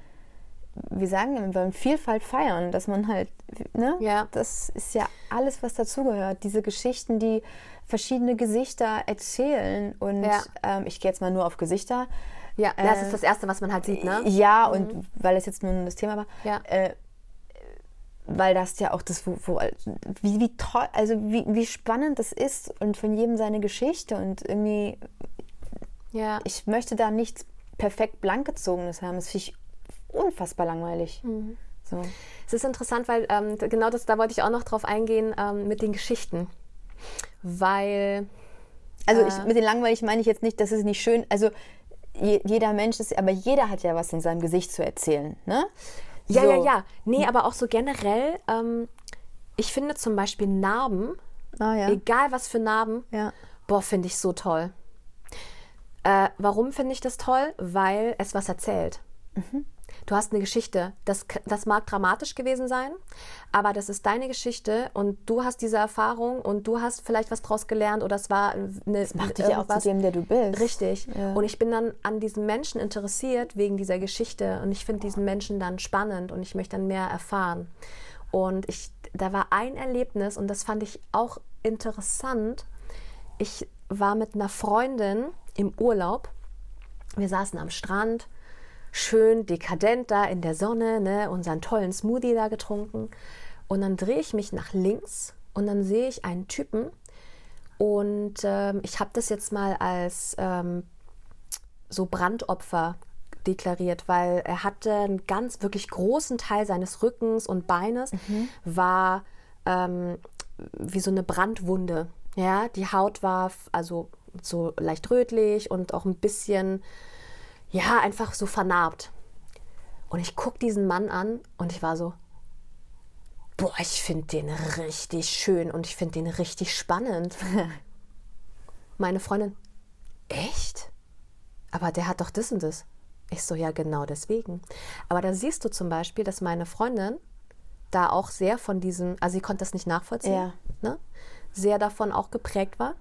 wir sagen, wir wollen Vielfalt feiern, dass man halt, ne, Ja. das ist ja alles, was dazugehört. Diese Geschichten, die verschiedene Gesichter erzählen und Ja. ähm, ich gehe jetzt mal nur auf Gesichter. Ja, das Äh, ist das Erste, was man halt sieht, ne? Ja, und weil es jetzt nun das Thema war, Ja. äh, weil das ja auch das, wo, wo wie, wie toll, also wie, wie spannend das ist und von jedem seine Geschichte und irgendwie, Ja. ich möchte da nichts perfekt blank gezogenes haben. Das finde ich unfassbar langweilig. Mhm. So. Es ist interessant, weil ähm, genau das, da wollte ich auch noch drauf eingehen ähm, mit den Geschichten. Weil, Also Äh. ich, mit den langweilig meine ich jetzt nicht, das ist nicht schön, also je, jeder Mensch ist, aber jeder hat ja was in seinem Gesicht zu erzählen, ne? Ja, So. ja, ja. Nee, aber auch so generell, ähm, ich finde zum Beispiel Narben, Ah, ja. egal was für Narben, ja. boah, finde ich so toll. Äh, warum finde ich das toll? Weil es was erzählt. Du hast eine Geschichte. Das, das mag dramatisch gewesen sein, aber das ist deine Geschichte und du hast diese Erfahrung und du hast vielleicht was draus gelernt oder es war eine. Das Macht dich ja auch zu dem, der du bist. Richtig. Ja. Und ich bin dann an diesen Menschen interessiert wegen dieser Geschichte und ich finde diesen Menschen dann spannend und ich möchte dann mehr erfahren. Und ich, da war ein Erlebnis und das fand ich auch interessant. Ich war mit einer Freundin im Urlaub. Wir saßen am Strand, schön dekadent da in der Sonne, ne, unseren tollen Smoothie da getrunken. Und dann drehe ich mich nach links und dann sehe ich einen Typen. Und ähm, ich habe das jetzt mal als ähm, so Brandopfer deklariert, weil er hatte einen ganz wirklich großen Teil seines Rückens und Beines war ähm, wie so eine Brandwunde. Ja, die Haut war also so leicht rötlich und auch ein bisschen, ja, einfach so vernarbt. Und ich gucke diesen Mann an und ich war so, boah, ich finde den richtig schön und ich finde den richtig spannend. Meine Freundin, echt? Aber der hat doch das und das. Ich so, ja, genau deswegen. Aber da siehst du zum Beispiel, dass meine Freundin da auch sehr von diesem, also sie konnte das nicht nachvollziehen, Ja. ne? sehr davon auch geprägt war.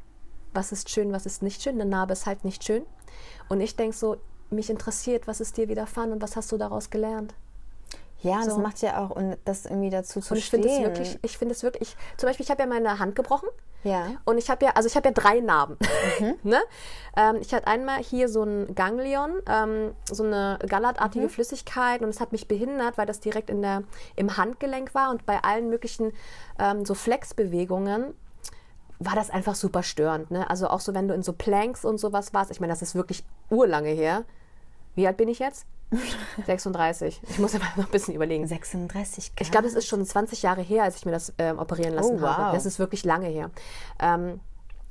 Was ist schön, was ist nicht schön? Eine Narbe ist halt nicht schön. Und ich denke so, mich interessiert, was ist dir widerfahren und was hast du daraus gelernt? Ja, das So. macht ja auch, und das irgendwie dazu zu Und ich stehen. finde es wirklich, ich finde es wirklich, zum Beispiel, ich habe ja meine Hand gebrochen. Ja. Und ich habe ja, also ich habe ja drei Narben. Mhm. ne? ähm, ich hatte einmal hier so ein Ganglion, ähm, so eine gallertartige Mhm. Flüssigkeit und es hat mich behindert, weil das direkt in der, im Handgelenk war und bei allen möglichen ähm, so Flexbewegungen war das einfach super störend. Ne? Also auch so, wenn du in so Planks und sowas warst. Ich meine, das ist wirklich urlange her. Wie alt bin ich jetzt? 36. Ich muss aber noch ein bisschen überlegen. 36 Grad. Ich glaube, es ist schon 20 Jahre her, als ich mir das ähm, operieren lassen Oh, wow. habe. Das ist wirklich lange her. Ähm,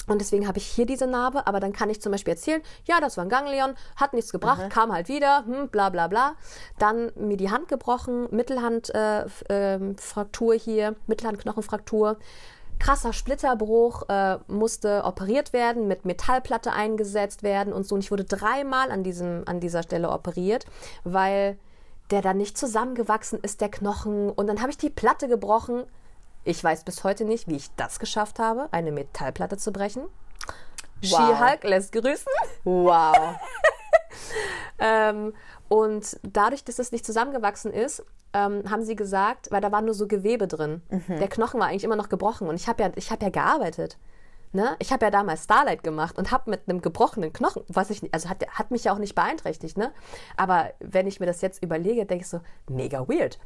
und deswegen habe ich hier diese Narbe, aber dann kann ich zum Beispiel erzählen, ja, das war ein Ganglion, hat nichts gebracht, kam halt wieder, hm, bla bla bla. Dann mir die Hand gebrochen, Mittelhandfraktur äh, Fraktur hier, Mittelhandknochenfraktur. Krasser Splitterbruch, äh, musste operiert werden, mit Metallplatte eingesetzt werden und so. Und ich wurde dreimal an, diesem, an dieser Stelle operiert, weil der dann nicht zusammengewachsen ist, der Knochen. Und dann habe ich die Platte gebrochen. Ich weiß bis heute nicht, wie ich das geschafft habe, eine Metallplatte zu brechen. She-Hulk lässt grüßen. Wow. ähm, und dadurch, dass das nicht zusammengewachsen ist, ähm, haben sie gesagt, weil da war nur so Gewebe drin. Mhm. Der Knochen war eigentlich immer noch gebrochen und ich habe ja, ich hab ja gearbeitet. Ne? Ich habe ja damals Starlight gemacht und habe mit einem gebrochenen Knochen, was ich, also hat, hat mich ja auch nicht beeinträchtigt, ne? Aber wenn ich mir das jetzt überlege, denke ich so, mega weird.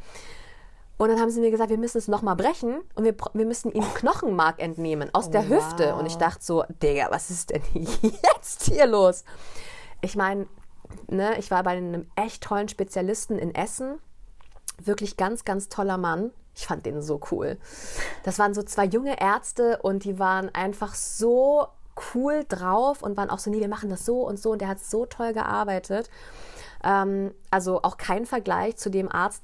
Und dann haben sie mir gesagt, wir müssen es nochmal brechen und wir, wir müssen ihm Knochenmark entnehmen aus Oh, der Hüfte. Und ich dachte so, Digga, was ist denn jetzt hier los? Ich meine, ne, ich war bei einem echt tollen Spezialisten in Essen. Wirklich ganz, ganz toller Mann. Ich fand den so cool. Das waren so zwei junge Ärzte und die waren einfach so cool drauf und waren auch so, nee, wir machen das so und so. Und der hat so toll gearbeitet. Ähm, also auch kein Vergleich zu dem Arzt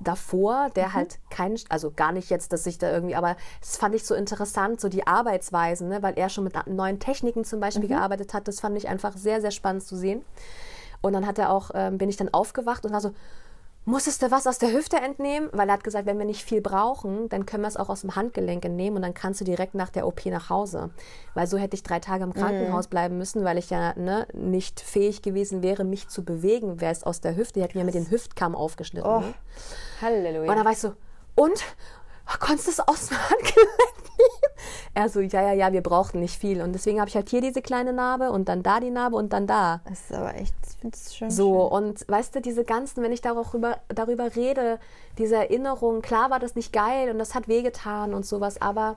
davor, der halt kein, also gar nicht jetzt, dass ich da irgendwie, aber das fand ich so interessant, so die Arbeitsweisen, ne, weil er schon mit neuen Techniken zum Beispiel gearbeitet hat. Das fand ich einfach sehr, sehr spannend zu sehen. Und dann hat er auch, ähm, bin ich dann aufgewacht und war so, musstest du was aus der Hüfte entnehmen? Weil er hat gesagt, wenn wir nicht viel brauchen, dann können wir es auch aus dem Handgelenk entnehmen und dann kannst du direkt nach der OP nach Hause. Weil so hätte ich drei Tage im Krankenhaus bleiben müssen, weil ich ja ne, nicht fähig gewesen wäre, mich zu bewegen, wäre es aus der Hüfte. Die hätten ja mit den Hüftkamm aufgeschnitten. Oh, Ne? Halleluja. Und dann ich so, und? Konntest du es aus dem Handgelenk nehmen? Er so, ja, ja, ja, wir brauchten nicht viel. Und deswegen habe ich halt hier diese kleine Narbe und dann da die Narbe und dann da. das ist aber echt, ich finde es schon So, und weißt du, diese ganzen, wenn ich darüber, darüber rede, diese Erinnerung, klar war das nicht geil und das hat wehgetan und sowas, aber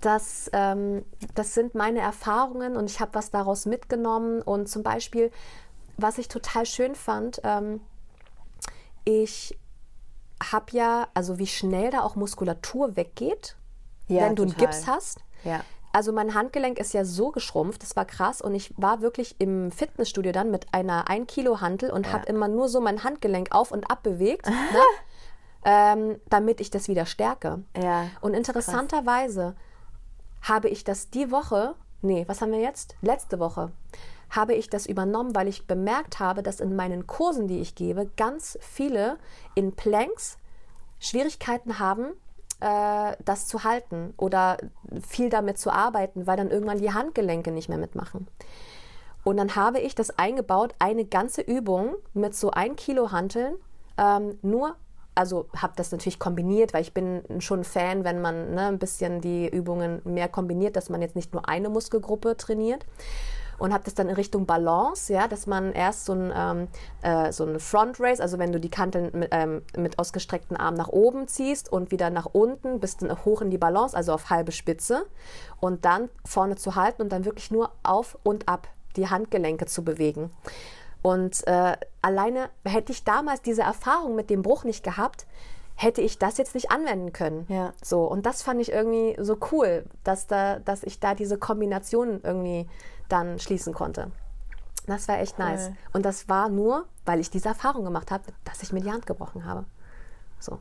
das, ähm, das sind meine Erfahrungen und ich habe was daraus mitgenommen. Und zum Beispiel, was ich total schön fand, ähm, ich habe ja, also wie schnell da auch Muskulatur weggeht, Ja, wenn du einen total. Gips hast. Ja. Also mein Handgelenk ist ja so geschrumpft, das war krass. Und ich war wirklich im Fitnessstudio dann mit einer 1 Kilo Hantel und habe immer nur so mein Handgelenk auf und ab bewegt, ne? ähm, damit ich das wieder stärke. Ja, Und interessanterweise habe ich das die Woche, nee, was haben wir jetzt? Letzte Woche, habe ich das übernommen, weil ich bemerkt habe, dass in meinen Kursen, die ich gebe, ganz viele in Planks Schwierigkeiten haben, äh, das zu halten oder viel damit zu arbeiten, weil dann irgendwann die Handgelenke nicht mehr mitmachen. Und dann habe ich das eingebaut, eine ganze Übung mit so ein Kilo Hanteln, ähm, nur, also habe das natürlich kombiniert, weil ich bin schon Fan, wenn man ne, ein bisschen die Übungen mehr kombiniert, dass man jetzt nicht nur eine Muskelgruppe trainiert. Und habe das dann in Richtung Balance, ja, dass man erst so ein, ähm, äh, so eine Front Race, also wenn du die Kanteln mit, ähm, mit ausgestreckten Armen nach oben ziehst und wieder nach unten, bist du hoch in die Balance, also auf halbe Spitze und dann vorne zu halten und dann wirklich nur auf und ab die Handgelenke zu bewegen. Und äh, alleine hätte ich damals diese Erfahrung mit dem Bruch nicht gehabt, hätte ich das jetzt nicht anwenden können. Ja. So, und das fand ich irgendwie so cool, dass, da, dass ich da diese Kombination irgendwie dann schließen konnte. Das war echt nice. Und das war nur, weil ich diese Erfahrung gemacht habe, dass ich mir die Hand gebrochen habe. So.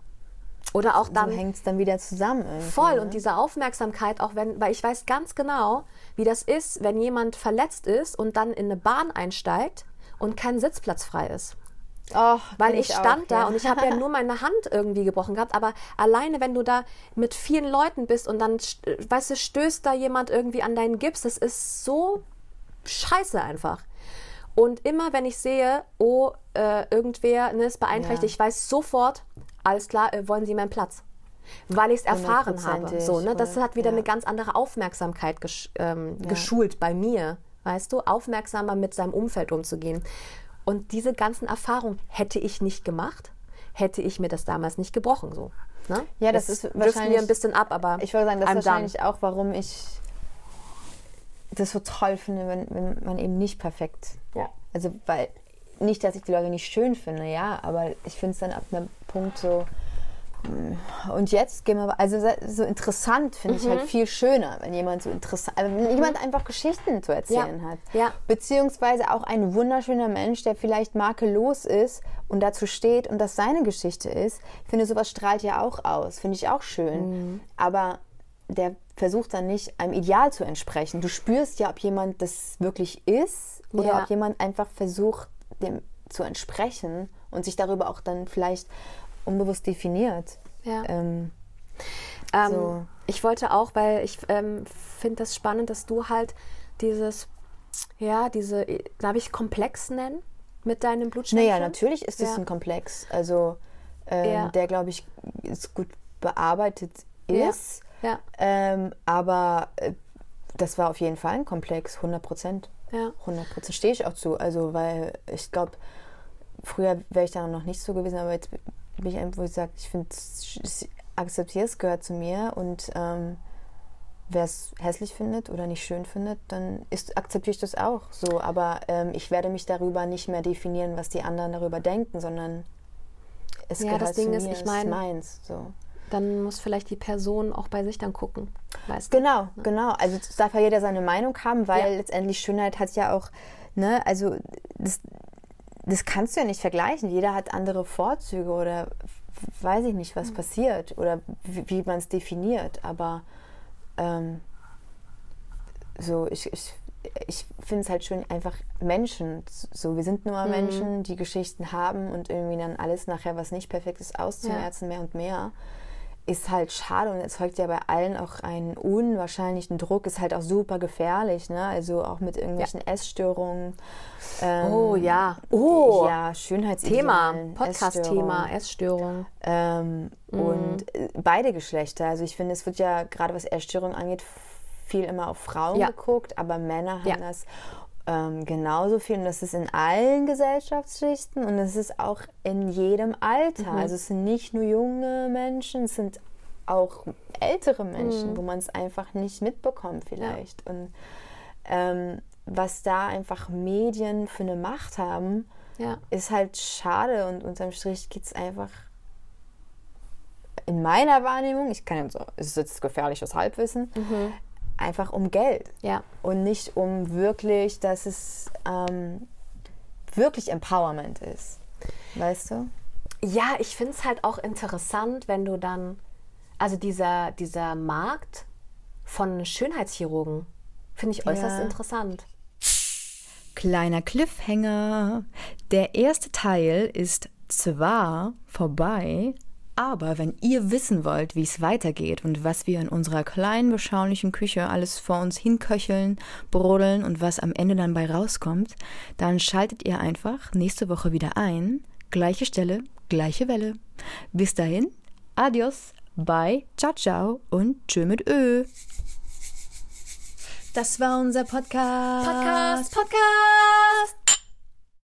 Oder auch dann. so hängt es dann wieder zusammen. Voll ne? und diese Aufmerksamkeit, auch wenn, weil ich weiß ganz genau, wie das ist, wenn jemand verletzt ist und dann in eine Bahn einsteigt und kein Sitzplatz frei ist. Oh, Weil kenn ich stand auch, da ja. und ich habe ja nur meine Hand irgendwie gebrochen gehabt, aber alleine, wenn du da mit vielen Leuten bist und dann, weißt du, stößt da jemand irgendwie an deinen Gips, das ist so scheiße einfach. Und immer, wenn ich sehe, oh, äh, irgendwer ne, ist beeinträchtigt, Ja. ich weiß sofort, alles klar, äh, wollen Sie meinen Platz? Weil ich es erfahren habe. So, ne? Das hat wieder ja. eine ganz andere Aufmerksamkeit gesch ähm, geschult bei mir. Weißt du, aufmerksamer mit seinem Umfeld umzugehen. Und diese ganzen Erfahrungen hätte ich nicht gemacht, hätte ich mir das damals nicht gebrochen. So, ne? Ja, das ist driften wahrscheinlich- wir ein bisschen ab, aber Ich würde sagen, das ist done. wahrscheinlich auch, warum ich das so toll finde, wenn, wenn man eben nicht perfekt. Ja. Also, weil nicht, dass ich die Leute nicht schön finde, ja, aber ich finde es dann ab einem Punkt so. mm, Und jetzt gehen wir, also so interessant finde ich halt Mhm. viel schöner, wenn jemand so interessant, also wenn jemand einfach Geschichten zu erzählen Ja. hat. Ja. Beziehungsweise auch ein wunderschöner Mensch, der vielleicht makellos ist und dazu steht und das seine Geschichte ist. Ich finde, sowas strahlt ja auch aus. Finde ich auch schön. Mhm. Aber der versucht dann nicht einem Ideal zu entsprechen. Du spürst ja, ob jemand das wirklich ist oder Ja. ob jemand einfach versucht, dem zu entsprechen und sich darüber auch dann vielleicht unbewusst definiert. Ja. Ähm, Ähm, So. Ich wollte auch, weil ich ähm, finde das spannend, dass du halt dieses, ja, diese, darf ich komplex nennen mit deinem Blutsternchen? Naja, natürlich ist es Ja. ein Komplex. Also, ähm, Ja. der, glaube ich, ist gut bearbeitet ist. Ja, Ähm, aber äh, das war auf jeden Fall ein Komplex, 100 Prozent. ja. 100 Prozent stehe ich auch zu. Also, weil ich glaube, früher wäre ich da noch nicht so gewesen, aber jetzt bin ich einfach, wo ich sage, ich finde, ich akzeptiere es, gehört zu mir und ähm, wer es hässlich findet oder nicht schön findet, dann ist, akzeptiere ich das auch so. Aber ähm, ich werde mich darüber nicht mehr definieren, was die anderen darüber denken, sondern es Ja, gehört das Ding zu ist, mir, ich es ist mein- meins. So. Dann muss vielleicht die Person auch bei sich dann gucken. Weißt du? Genau, genau. Also es darf ja jeder seine Meinung haben, weil Ja. letztendlich Schönheit hat ja auch, ne, also das, das kannst du ja nicht vergleichen. Jeder hat andere Vorzüge oder weiß ich nicht, was passiert oder wie, wie man es definiert. Aber ähm, so, ich, ich, ich finde es halt schön, einfach Menschen. So, wir sind nur Menschen, die Geschichten haben und irgendwie dann alles nachher, was nicht perfekt ist, auszumerzen, mehr und mehr. Ist halt schade und erzeugt ja bei allen auch einen unwahrscheinlichen Druck, ist halt auch super gefährlich, ne? Also auch mit irgendwelchen Essstörungen. Ähm, Oh ja. Oh. Ja, Thema, Schönheitsidealen. Podcast-Thema, Essstörungen. Essstörung. Ähm, Und äh, beide Geschlechter. Also ich finde, es wird ja gerade was Essstörungen angeht, viel immer auf Frauen Ja. geguckt, aber Männer haben Ja. das ähm, genauso viel. Und das ist in allen Gesellschaftsschichten und es ist auch in jedem Alter. Mhm. Also es sind nicht nur junge Menschen, es sind auch ältere Menschen, Mhm. wo man es einfach nicht mitbekommt vielleicht. Und ähm, was da einfach Medien für eine Macht haben, Ja. ist halt schade und unterm Strich geht es einfach in meiner Wahrnehmung, ich kann ja so, es ist jetzt gefährliches Halbwissen, einfach um Geld Ja. und nicht um wirklich, dass es ähm, wirklich Empowerment ist. Weißt du? Ja, ich finde es halt auch interessant, wenn du dann, also dieser, dieser Markt von Schönheitschirurgen, finde ich äußerst Ja. interessant. Kleiner Cliffhanger. Der erste Teil ist zwar vorbei, aber wenn ihr wissen wollt, wie es weitergeht und was wir in unserer kleinen, beschaulichen Küche alles vor uns hinköcheln, brodeln und was am Ende dann bei rauskommt, dann schaltet ihr einfach nächste Woche wieder ein. Gleiche Stelle, gleiche Welle. Bis dahin, adios, bye, ciao, ciao und tschö mit Ö. Das war unser Podcast. Podcast, Podcast!